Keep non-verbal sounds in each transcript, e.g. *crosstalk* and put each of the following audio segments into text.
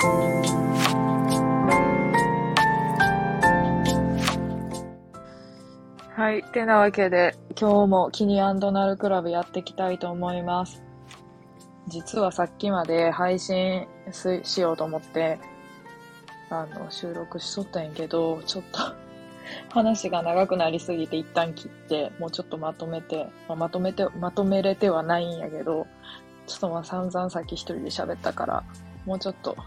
はい。てなわけで、今日もキニナルクラブやっていきたいと思います。実はさっきまで配信しようと思って、あの、収録しとったんやけど、ちょっと *laughs* 話が長くなりすぎて一旦切って、もうちょっとまとめて、まあ、まとめて、まとめれてはないんやけど、ちょっとまあ散々さっき一人で喋ったから、もうちょっと、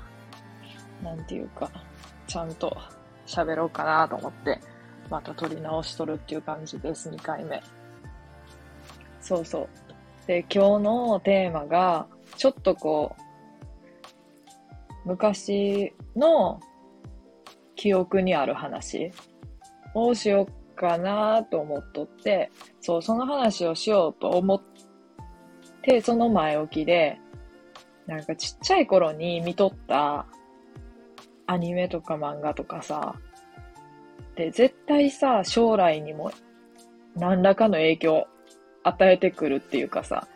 なんていうか、ちゃんと喋ろうかなと思って、また撮り直しとるっていう感じです、2回目。そうそう。で、今日のテーマが、ちょっとこう、昔の記憶にある話をしようかなと思っとって、そう、その話をしようと思って、その前置きで、なんかちっちゃい頃に見とったアニメとか漫画とかさ、で、絶対さ、将来にも何らかの影響与えてくるっていうかさ、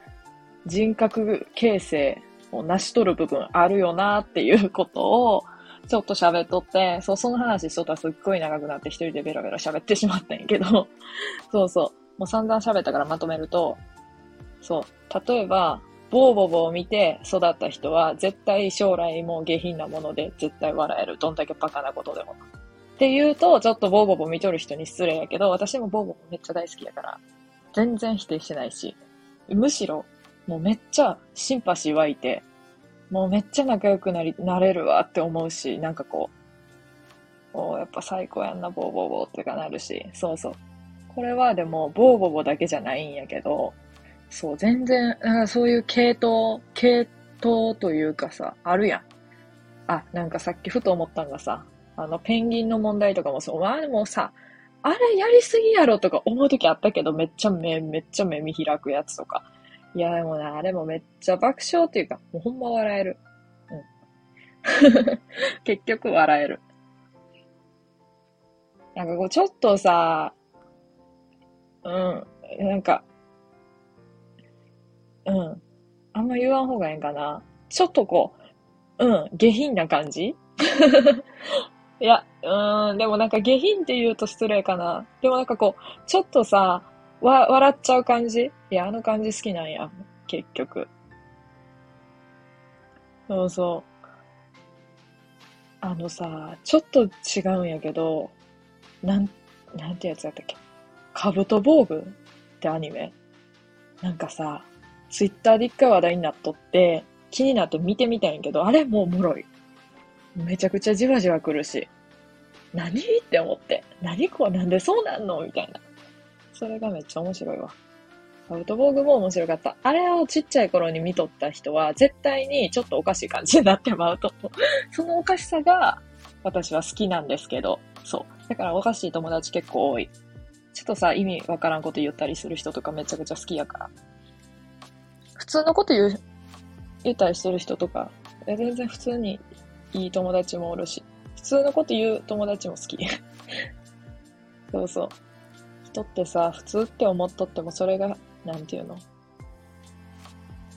人格形成を成し取る部分あるよなっていうことを、ちょっと喋っとって、そう、その話しとったらすっごい長くなって一人でベラベラ喋ってしまったんやけど、*laughs* そうそう、もう散々喋ったからまとめると、そう、例えば、ボーボボを見て育った人は絶対将来も下品なもので絶対笑える。どんだけバカなことでも。って言うと、ちょっとボーボボ見とる人に失礼やけど、私もボーボボめっちゃ大好きやから、全然否定してないし、むしろ、もうめっちゃシンパシー湧いて、もうめっちゃ仲良くなり、なれるわって思うし、なんかこう、おやっぱ最高やんな、ボーボーボーってかなるし、そうそう。これはでも、ボーボーボーだけじゃないんやけど、そう、全然、そういう系統、系統というかさ、あるやん。あ、なんかさっきふと思ったんがさ、あの、ペンギンの問題とかもそう、まあでもさ、あれやりすぎやろとか思うときあったけど、めっちゃ目、めっちゃ目見開くやつとか。いや、でもな、あれもめっちゃ爆笑っていうか、もうほんま笑える。うん。*laughs* 結局笑える。なんかこう、ちょっとさ、うん、なんか、うん。あんま言わん方がええんかな。ちょっとこう、うん、下品な感じ？*laughs* いや、うん、でもなんか下品って言うと失礼かな。でもなんかこう、ちょっとさ、わ、笑っちゃう感じ？いや、あの感じ好きなんや。結局。そうそう。あのさ、ちょっと違うんやけど、なん、なんてやつやったっけ？カブトボーグってアニメなんかさ、ツイッターで一回話題になっとって、気になって見てみたんやけど、あれもうおもろい。めちゃくちゃじわじわ来るし。何？って思って。何こうなんでそうなんの？みたいな。それがめっちゃ面白いわ。アウトボーグも面白かった。あれをちっちゃい頃に見とった人は、絶対にちょっとおかしい感じになってまうと。そのおかしさが、私は好きなんですけど、そう。だからおかしい友達結構多い。ちょっとさ、意味わからんこと言ったりする人とかめちゃくちゃ好きやから。普通のこと言う、言ったりする人とか、全然普通にいい友達もおるし、普通のこと言う友達も好き。*laughs* そうそう。人ってさ、普通って思っとってもそれが、なんていうの？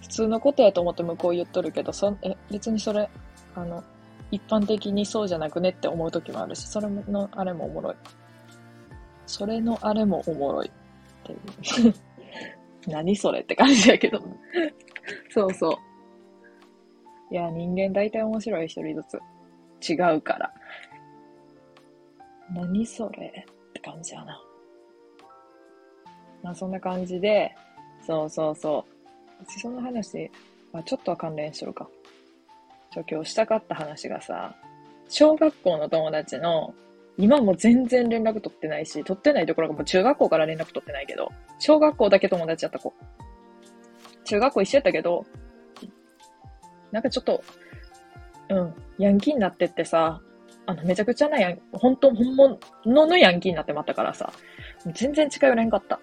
普通のことやと思って向こう言っとるけど、そえ別にそれ、あの、一般的にそうじゃなくねって思う時もあるし、それのあれもおもろい。それのあれもおもろい。っていう。何それって感じやけど。*laughs* そうそう。いや、人間大体面白い、一人ずつ。違うから。何それって感じやな。まあそんな感じで、そうそうそう。その話、まあ、ちょっとは関連しとるか。ちょ、今日したかった話がさ、小学校の友達の、今も全然連絡取ってないし、取ってないところがもう中学校から連絡取ってないけど、小学校だけ友達やった子。中学校一緒やったけど、なんかちょっと、うん、ヤンキーになってってさ、あの、めちゃくちゃなヤン、本当本物のヤンキーになってまったからさ、全然近寄れんかった。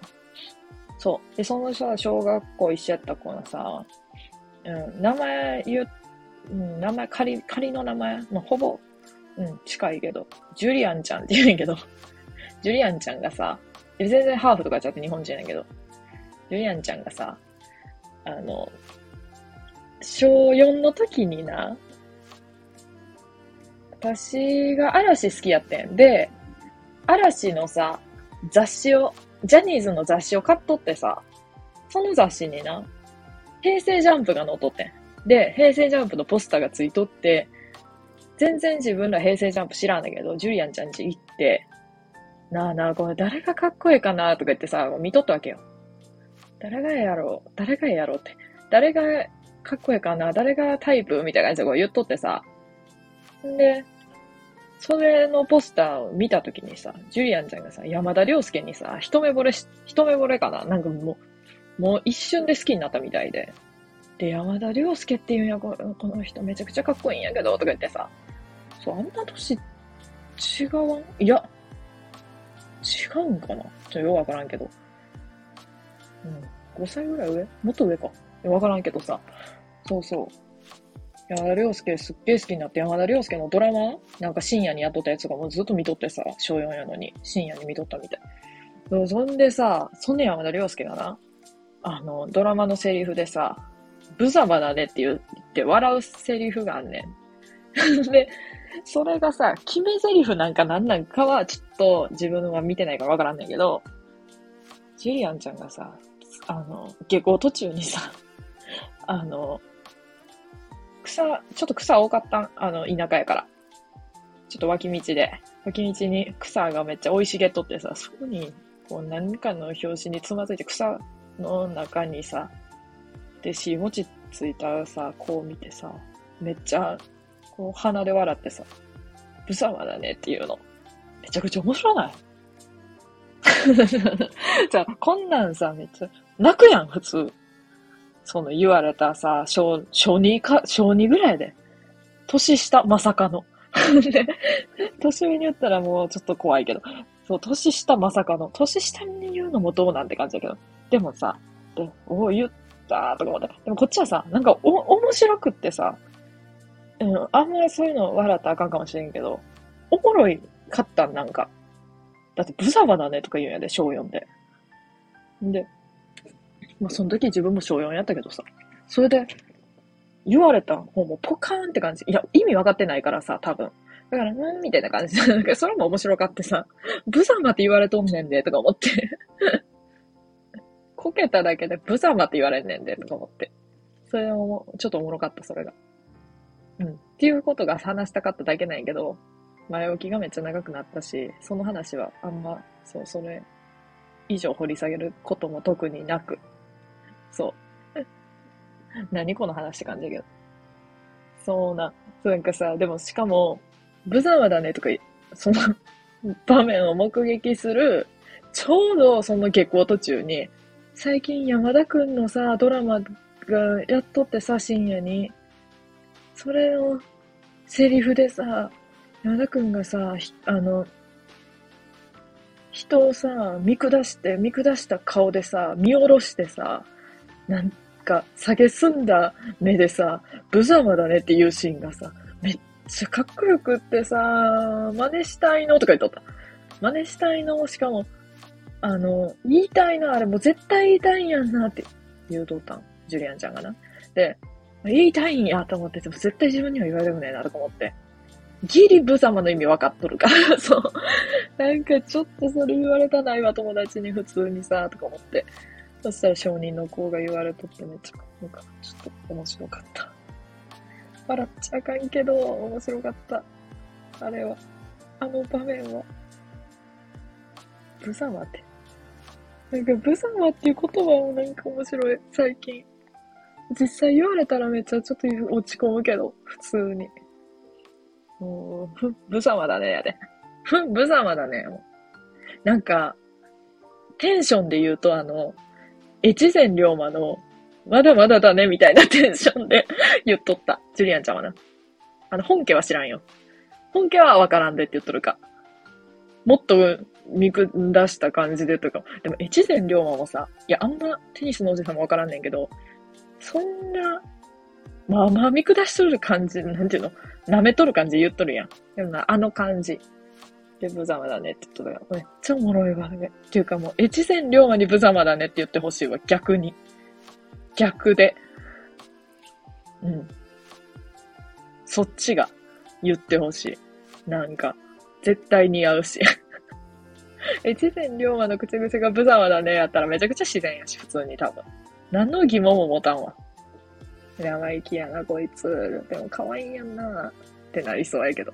そう。で、そのさ、小学校一緒やった子のさ、うん、名前言う、うん、名前、仮、仮の名前、まあ、ほぼ、うん、近いけど、ジュリアンちゃんって言うんやけど、*laughs* ジュリアンちゃんがさ、全然ハーフとかちゃって日本人やけど、ジュリアンちゃんがさ、あの、小4の時にな、私が嵐好きやってん。で、嵐のさ、雑誌を、ジャニーズの雑誌を買っとってさ、その雑誌にな、平成ジャンプが載っとってん。で、平成ジャンプのポスターがついとって、全然自分ら平成ジャンプ知らんだけど、ジュリアンちゃんち行って、なあなあ、これ誰がかっこいいかなとか言ってさ、見とったわけよ。誰がやろう誰がやろうって。誰がかっこいいかな誰がタイプみたいな感じでこう言っとってさ。んで、それのポスターを見たときにさ、ジュリアンちゃんがさ、山田涼介にさ、一目惚れし、一目惚れかななんかもう、もう一瞬で好きになったみたいで。で、山田涼介っていうんや、この人めちゃくちゃかっこいいんやけど、とか言ってさ、そう、あんな年違わん？いや、違うんかな？ちょっとよくわからんけど。うん。5歳ぐらい上？もっと上か。わからんけどさ。そうそう。山田涼介すっげえ好きになって、山田涼介のドラマ？なんか深夜にやっとったやつがもうずっと見とってさ、小4やのに、深夜に見とったみたい。そんでさ、そんで山田涼介がな、あの、ドラマのセリフでさ、ブザマだねって言って笑うセリフがあんねん。*laughs* で、それがさ、決め台詞なんかなんなんかはちょっと自分は見てないからわからんねんけど、ジュリアンちゃんがさ、あの、下校途中にさ、*laughs* あの、草、ちょっと草多かったん、あの、田舎やから。ちょっと脇道で、脇道に草がめっちゃ生い茂っとってさ、そこに、こう何かの拍子につまずいて草の中にさ、で、しもちついたさ、こう見てさ、めっちゃ、こう鼻で笑ってさ、ブサマだねっていうの。めちゃくちゃ面白ない *laughs* じゃあ、こんなんさ、めっちゃ、泣くやん、普通。その言われたさ、小、小二か、小二ぐらいで。年下、まさかの。で、*laughs* 年上に言ったらもうちょっと怖いけど。そう、年下まさかの。年下に言うのもどうなんて感じだけど。でもさ、で、おお、言ったとか思って。でもこっちはさ、なんかお、面白くってさ、うん、あんまりそういうの笑ったらあかんかもしれんけど、おもろいかったん、なんか。だって、ブザバだねとか言うんやで、小4で。んで、まあ、その時自分も小4やったけどさ、それで、言われた方もポカーンって感じ。いや、意味分かってないからさ、多分。だから、うんみたいな感じで、*laughs* なんかそれも面白かってさ、ブザマって言われとんねんで、とか思って *laughs* こけただけでブザマって言われんねんで、とか思って。それも、ちょっとおもろかった、それが。うん。っていうことが話したかっただけなんやけど、前置きがめっちゃ長くなったし、その話はあんま、そう、それ以上掘り下げることも特になく、そう。*laughs* 何この話って感じだけど。そうな。なんかさ、でもしかも、ブザマだねとか、その場面を目撃する、ちょうどその下校途中に、最近山田くんのさ、ドラマがやっとってさ、深夜に。それのセリフでさ、山田くんがさ、あの、人をさ、見下して、見下した顔でさ、見下ろしてさ、なんか、下げすんだ目でさ、無様だねっていうシーンがさ、めっちゃかっこよくってさ、真似したいのとか言っとった。真似したいのしかも、あの、言いたいのあれもう絶対言いたいんやんなって言うとったん。ジュリアンちゃんがな。で、言いたいんやと思ってても絶対自分には言われるねえなとか思って。ギリ無様の意味分かっとるから、*laughs* そう。なんかちょっとそれ言われたないわ、友達に普通にさ、とか思って。そしたら証人の子が言われとってめっちゃ、なんか、ちょっと面白かった。笑っちゃあかんけど、面白かった。あれは。あの場面は。ブザマって。なんか、ブザマっていう言葉もなんか面白い、最近。実際言われたらめっちゃちょっと落ち込むけど、普通に。もう、ふ、ブザマだね、やで。ふ、ブザマだね、もう。なんか、テンションで言うとあの、越前龍馬の、まだまだだね、みたいな *laughs* テンションで *laughs* 言っとった。ジュリアンちゃんはな。あの、本家は知らんよ。本家はわからんでって言っとるか。もっと見下した感じでとか。でも、越前龍馬もさ、いや、あんまテニスのおじさんもわからんねんけど、そんな、まあまあ見下しとる感じ、なんていうの、舐めとる感じ言っとるやん。でもな、あの感じ。で、無様だねって言っとったから、めっちゃおもろいわ、ね。っていうかもう、越前龍馬に無様だねって言ってほしいわ、逆に。逆で。うん。そっちが言ってほしい。なんか、絶対似合うし。*laughs* 越前龍馬の口癖が無様だねやったらめちゃくちゃ自然やし、普通に多分。何の疑問も持たんわ。生意気やな、こいつ。でも可愛いやんな。ってなりそうやけど。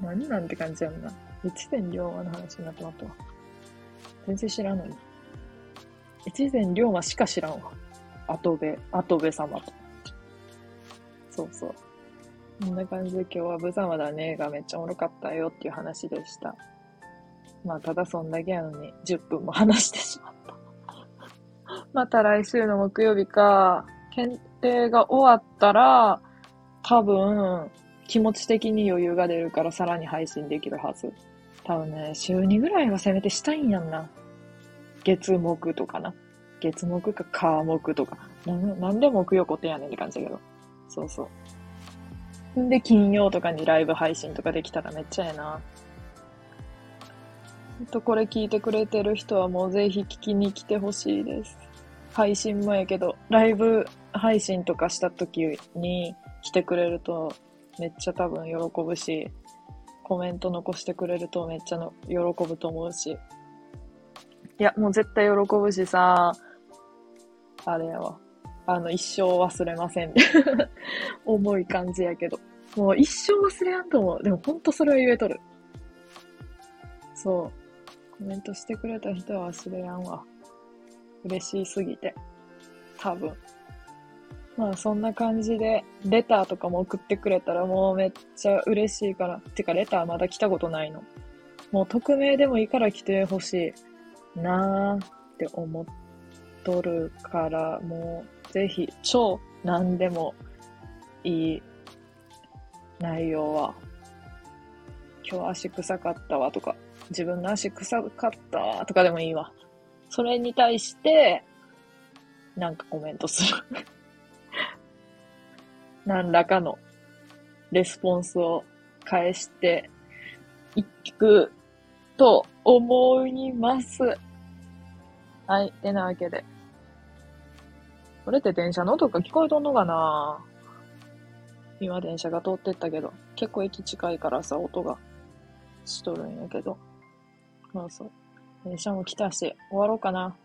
何なんて感じやんな。越前龍馬の話になってまったわ。全然知らんのに。越前龍馬しか知らんわ。後部、後部様と。そうそう。こんな感じで今日は無様だねがめっちゃおもろかったよっていう話でした。まあ、ただそんだけやのに10分も話してまた。来週の木曜日か、検定が終わったら、多分、気持ち的に余裕が出るからさらに配信できるはず。多分ね、週2ぐらいはせめてしたいんやんな。月木とかな。月木か火木とか。ななんで木曜固定やねんって感じだけど。そうそう。んで、金曜とかにライブ配信とかできたらめっちゃええな。ほんとこれ聞いてくれてる人はもうぜひ聞きに来てほしいです。配信もやけど、ライブ配信とかした時に来てくれるとめっちゃ多分喜ぶし、コメント残してくれるとめっちゃの喜ぶと思うし。いや、もう絶対喜ぶしさ、あれやわ。あの、一生忘れません。*laughs* 重い感じやけど。もう一生忘れやんと思う。でもほんとそれは言えとる。そう。コメントしてくれた人は忘れやんわ。嬉しすぎて。多分。まあそんな感じで、レターとかも送ってくれたらもうめっちゃ嬉しいから。てかレターまだ来たことないの。もう匿名でもいいから来てほしいなーって思っとるから、もうぜひ超何でもいい内容は。今日足臭かったわとか、自分の足臭かったとかでもいいわ。それに対して、なんかコメントする *laughs* 何らかのレスポンスを返していくと思います。はい。てなわけで。これって電車の音が聞こえとんのかな？今電車が通ってったけど、結構駅近いからさ、音がしとるんやけど。そうそう。電車も来たし、終わろうかな。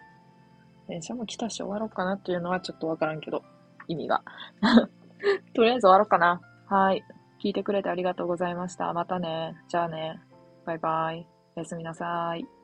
電車も来たし終わろうかなっていうのはちょっとわからんけど、意味が。*laughs* とりあえず終わろうかな。はい。聞いてくれてありがとうございました。またね。じゃあね。バイバイ。おやすみなさい。